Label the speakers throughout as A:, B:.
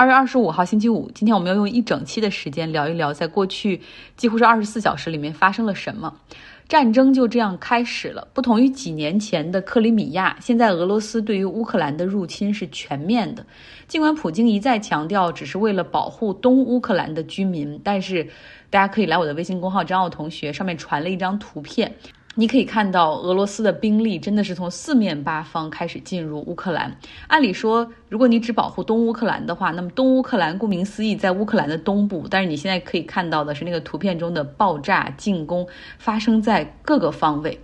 A: 二月二十五号星期五，今天我们要用一整期的时间聊一聊，在过去几乎是二十四小时里面发生了什么。战争就这样开始了。不同于几年前的克里米亚，现在俄罗斯对于乌克兰的入侵是全面的。尽管普京一再强调只是为了保护东乌克兰的居民，但是大家可以来我的微信公号张奥同学，上面传了一张图片。你可以看到，俄罗斯的兵力真的是从四面八方开始进入乌克兰。按理说，如果你只保护东乌克兰的话，那么东乌克兰顾名思义在乌克兰的东部。但是你现在可以看到的是，那个图片中的爆炸进攻发生在各个方位。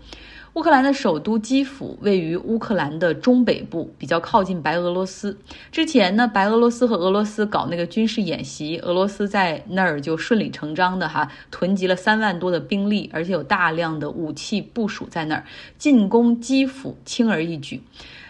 A: 乌克兰的首都基辅位于乌克兰的中北部，比较靠近白俄罗斯。之前呢，白俄罗斯和俄罗斯搞那个军事演习，俄罗斯在那儿就顺理成章的哈囤积了三万多的兵力，而且有大量的武器部署在那儿，进攻基辅轻而易举。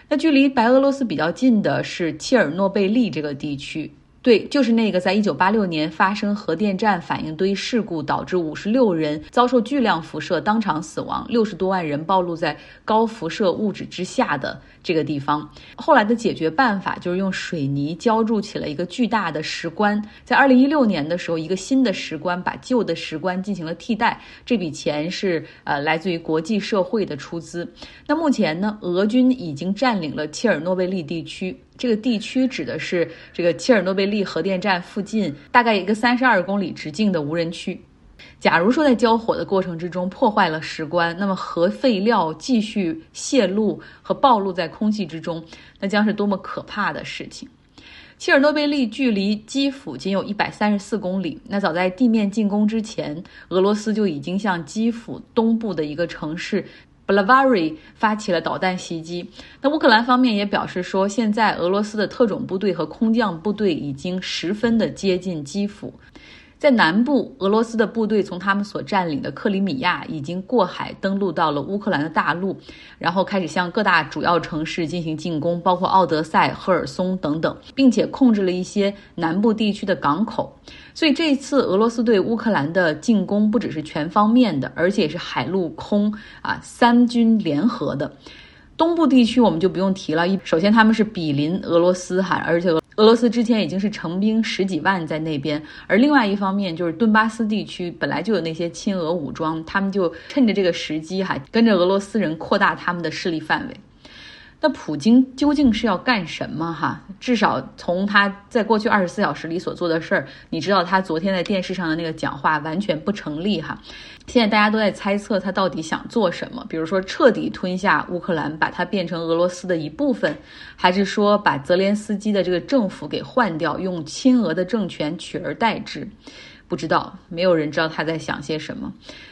A: 那距离白俄罗斯比较近的是切尔诺贝利这个地区。对，就是那个在一九八六年发生核电站反应堆事故，导致五十六人遭受巨量辐射当场死亡，六十多万人暴露在高辐射物质之下的这个地方。后来的解决办法就是用水泥浇筑起了一个巨大的石棺。在二零一六年的时候，一个新的石棺把旧的石棺进行了替代。这笔钱是呃来自于国际社会的出资。那目前呢，俄军已经占领了切尔诺贝利地区。这个地区指的是这个切尔诺贝利核电站附近大概一个三十二公里直径的无人区。假如说在交火的过程之中破坏了石棺，那么核废料继续泄露和暴露在空气之中，那将是多么可怕的事情！切尔诺贝利距离基辅仅有一百三十四公里。那早在地面进攻之前，俄罗斯就已经向基辅东部的一个城市。B l a v a r y 发起了导弹袭击。那乌克兰方面也表示说，现在俄罗斯的特种部队和空降部队已经十分的接近基辅。在南部，俄罗斯的部队从他们所占领的克里米亚已经过海登陆到了乌克兰的大陆，然后开始向各大主要城市进行进攻，包括奥德赛、赫尔松等等，并且控制了一些南部地区的港口。所以这一次俄罗斯对乌克兰的进攻不只是全方面的，而且是海陆空啊三军联合的。东部地区我们就不用提了，一首先他们是比邻俄罗斯哈，而且俄俄罗斯之前已经是成兵十几万在那边，而另外一方面就是顿巴斯地区本来就有那些亲俄武装，他们就趁着这个时机哈，跟着俄罗斯人扩大他们的势力范围。那普京究竟是要干什么？哈，至少从他在过去二十四小时里所做的事儿，你知道他昨天在电视上的那个讲话完全不成立哈。现在大家都在猜测他到底想做什么，比如说彻底吞下乌克兰，把它变成俄罗斯的一部分，还是说把泽连斯基的这个政府给换掉，用亲俄的政权取而代之？不知道，没有人知道他在想些什么。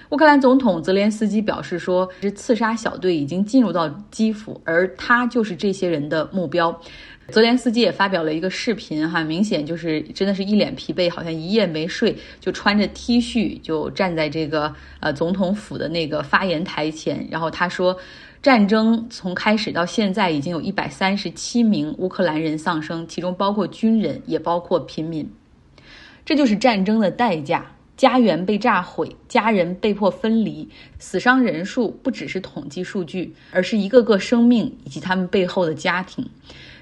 A: 乌克兰总统泽连斯基表示说，这刺杀小队已经进入到基辅，而他就是这些人的目标。泽连斯基也发表了一个视频，哈，明显就是真的是一脸疲惫，好像一夜没睡，就穿着 T 恤就站在这个呃总统府的那个发言台前。然后他说，战争从开始到现在已经有一百三十七名乌克兰人丧生，其中包括军人，也包括平民。这就是战争的代价：家园被炸毁，家人被迫分离，死伤人数不只是统计数据，而是一个个生命以及他们背后的家庭。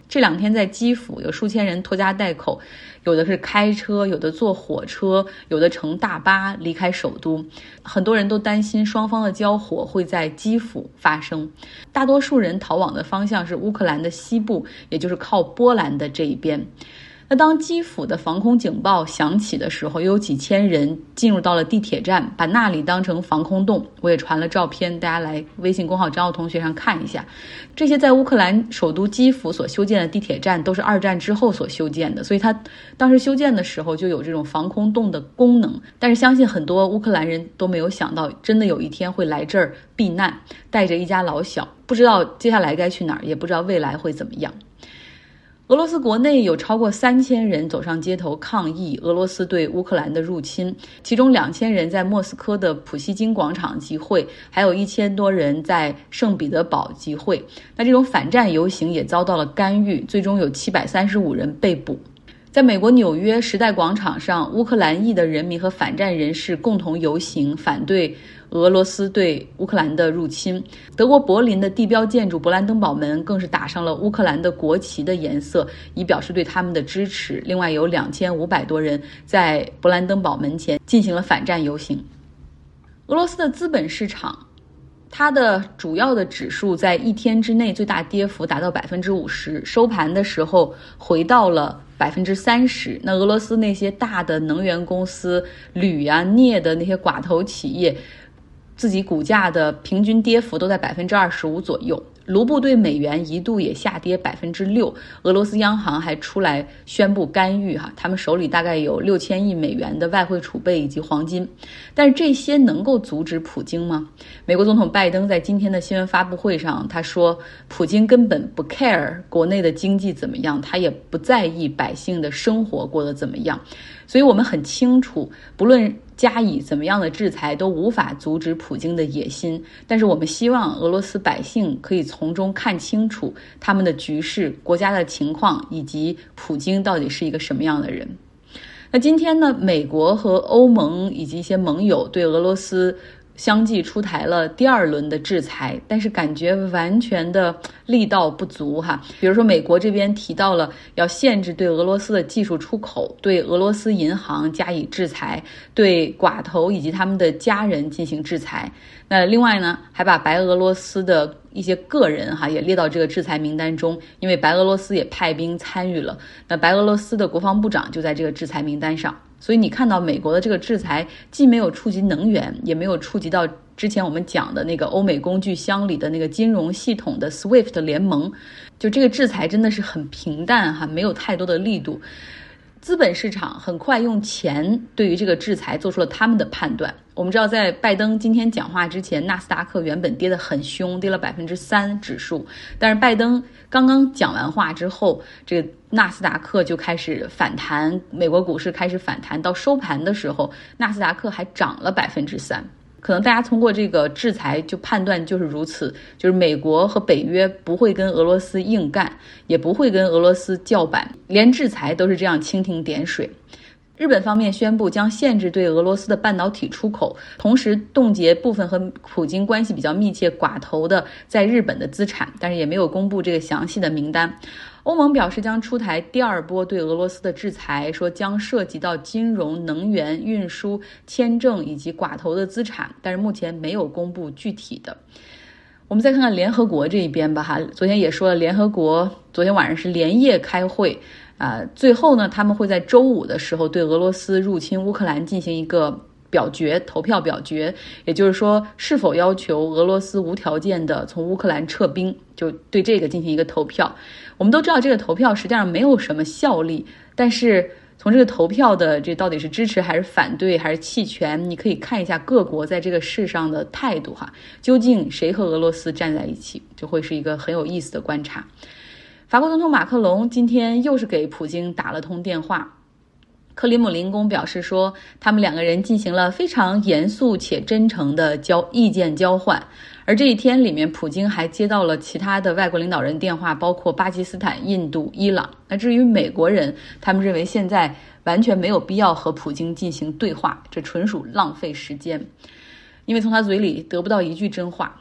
A: 这两天在基辅，有数千人拖家带口，有的是开车，有的坐火车，有的乘大巴离开首都。很多人都担心双方的交火会在基辅发生。大多数人逃往的方向是乌克兰的西部，也就是靠波兰的这一边。那当基辅的防空警报响起的时候，有几千人进入到了地铁站，把那里当成防空洞。我也传了照片，大家来微信公号张奥同学上看一下。这些在乌克兰首都基辅所修建的地铁站，都是二战之后所修建的，所以它当时修建的时候就有这种防空洞的功能。但是相信很多乌克兰人都没有想到，真的有一天会来这儿避难，带着一家老小，不知道接下来该去哪儿，也不知道未来会怎么样。俄罗斯国内有超过三千人走上街头抗议俄罗斯对乌克兰的入侵，其中两千人在莫斯科的普希金广场集会，还有一千多人在圣彼得堡集会。那这种反战游行也遭到了干预，最终有七百三十五人被捕。在美国纽约时代广场上，乌克兰裔的人民和反战人士共同游行，反对俄罗斯对乌克兰的入侵。德国柏林的地标建筑勃兰登堡门更是打上了乌克兰的国旗的颜色，以表示对他们的支持。另外，有两千五百多人在勃兰登堡门前进行了反战游行。俄罗斯的资本市场。它的主要的指数在一天之内最大跌幅达到百分之五十，收盘的时候回到了百分之三十。那俄罗斯那些大的能源公司、铝呀、镍的那些寡头企业，自己股价的平均跌幅都在百分之二十五左右。卢布对美元一度也下跌百分之六，俄罗斯央行还出来宣布干预哈，他们手里大概有六千亿美元的外汇储备以及黄金，但是这些能够阻止普京吗？美国总统拜登在今天的新闻发布会上他说，普京根本不 care 国内的经济怎么样，他也不在意百姓的生活过得怎么样，所以我们很清楚，不论。加以怎么样的制裁都无法阻止普京的野心，但是我们希望俄罗斯百姓可以从中看清楚他们的局势、国家的情况以及普京到底是一个什么样的人。那今天呢？美国和欧盟以及一些盟友对俄罗斯。相继出台了第二轮的制裁，但是感觉完全的力道不足哈。比如说，美国这边提到了要限制对俄罗斯的技术出口，对俄罗斯银行加以制裁，对寡头以及他们的家人进行制裁。那另外呢，还把白俄罗斯的一些个人哈也列到这个制裁名单中，因为白俄罗斯也派兵参与了。那白俄罗斯的国防部长就在这个制裁名单上。所以你看到美国的这个制裁，既没有触及能源，也没有触及到之前我们讲的那个欧美工具箱里的那个金融系统的 SWIFT 联盟，就这个制裁真的是很平淡哈，没有太多的力度。资本市场很快用钱对于这个制裁做出了他们的判断。我们知道，在拜登今天讲话之前，纳斯达克原本跌得很凶，跌了百分之三指数。但是拜登刚刚讲完话之后，这个纳斯达克就开始反弹，美国股市开始反弹，到收盘的时候，纳斯达克还涨了百分之三。可能大家通过这个制裁就判断就是如此，就是美国和北约不会跟俄罗斯硬干，也不会跟俄罗斯叫板，连制裁都是这样蜻蜓点水。日本方面宣布将限制对俄罗斯的半导体出口，同时冻结部分和普京关系比较密切寡头的在日本的资产，但是也没有公布这个详细的名单。欧盟表示将出台第二波对俄罗斯的制裁，说将涉及到金融、能源、运输、签证以及寡头的资产，但是目前没有公布具体的。我们再看看联合国这一边吧，哈，昨天也说了，联合国昨天晚上是连夜开会，啊，最后呢，他们会在周五的时候对俄罗斯入侵乌克兰进行一个。表决投票表决，也就是说，是否要求俄罗斯无条件的从乌克兰撤兵，就对这个进行一个投票。我们都知道，这个投票实际上没有什么效力，但是从这个投票的这到底是支持还是反对还是弃权，你可以看一下各国在这个事上的态度哈，究竟谁和俄罗斯站在一起，就会是一个很有意思的观察。法国总统马克龙今天又是给普京打了通电话。克里姆林宫表示说，他们两个人进行了非常严肃且真诚的交意见交换。而这一天里面，普京还接到了其他的外国领导人电话，包括巴基斯坦、印度、伊朗。那至于美国人，他们认为现在完全没有必要和普京进行对话，这纯属浪费时间，因为从他嘴里得不到一句真话。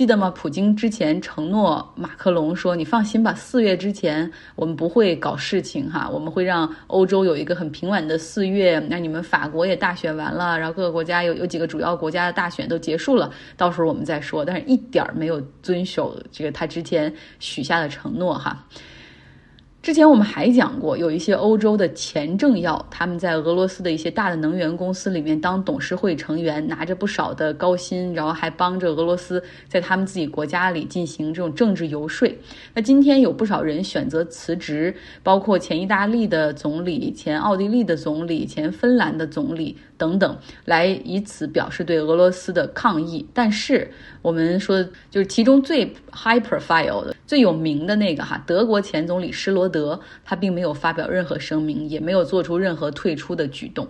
A: 记得吗？普京之前承诺马克龙说：“你放心吧，四月之前我们不会搞事情哈，我们会让欧洲有一个很平稳的四月。那你们法国也大选完了，然后各个国家有有几个主要国家的大选都结束了，到时候我们再说。但是一点儿没有遵守这个他之前许下的承诺哈。”之前我们还讲过，有一些欧洲的前政要，他们在俄罗斯的一些大的能源公司里面当董事会成员，拿着不少的高薪，然后还帮着俄罗斯在他们自己国家里进行这种政治游说。那今天有不少人选择辞职，包括前意大利的总理、前奥地利的总理、前芬兰的总理。等等，来以此表示对俄罗斯的抗议。但是我们说，就是其中最 high profile 的、最有名的那个哈，德国前总理施罗德，他并没有发表任何声明，也没有做出任何退出的举动。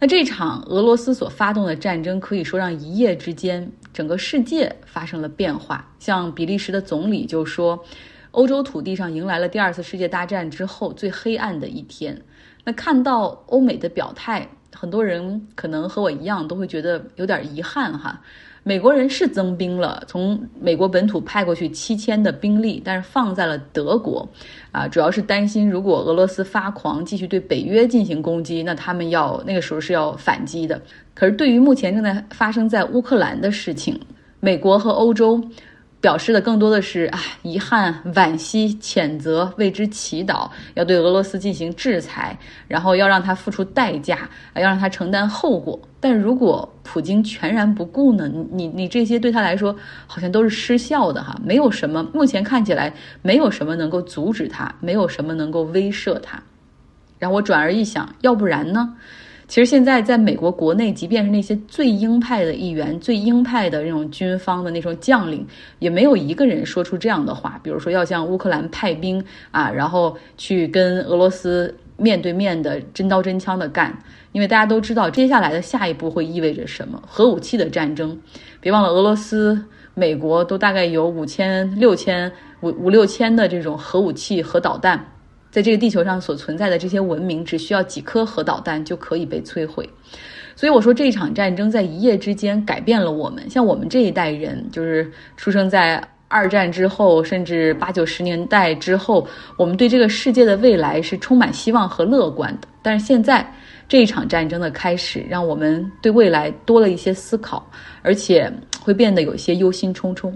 A: 那这场俄罗斯所发动的战争，可以说让一夜之间整个世界发生了变化。像比利时的总理就说。欧洲土地上迎来了第二次世界大战之后最黑暗的一天。那看到欧美的表态，很多人可能和我一样都会觉得有点遗憾哈。美国人是增兵了，从美国本土派过去七千的兵力，但是放在了德国，啊，主要是担心如果俄罗斯发狂继续对北约进行攻击，那他们要那个时候是要反击的。可是对于目前正在发生在乌克兰的事情，美国和欧洲。表示的更多的是啊，遗憾、惋惜、谴责，为之祈祷，要对俄罗斯进行制裁，然后要让他付出代价，要让他承担后果。但如果普京全然不顾呢？你你这些对他来说好像都是失效的哈，没有什么，目前看起来没有什么能够阻止他，没有什么能够威慑他。然后我转而一想，要不然呢？其实现在在美国国内，即便是那些最鹰派的议员、最鹰派的那种军方的那种将领，也没有一个人说出这样的话。比如说要向乌克兰派兵啊，然后去跟俄罗斯面对面的真刀真枪的干。因为大家都知道接下来的下一步会意味着什么——核武器的战争。别忘了，俄罗斯、美国都大概有五千、六千、五五六千的这种核武器、核导弹。在这个地球上所存在的这些文明，只需要几颗核导弹就可以被摧毁。所以我说，这一场战争在一夜之间改变了我们。像我们这一代人，就是出生在二战之后，甚至八九十年代之后，我们对这个世界的未来是充满希望和乐观的。但是现在这一场战争的开始，让我们对未来多了一些思考，而且会变得有些忧心忡忡。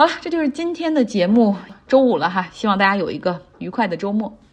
A: 好了，这就是今天的节目。周五了哈，希望大家有一个愉快的周末。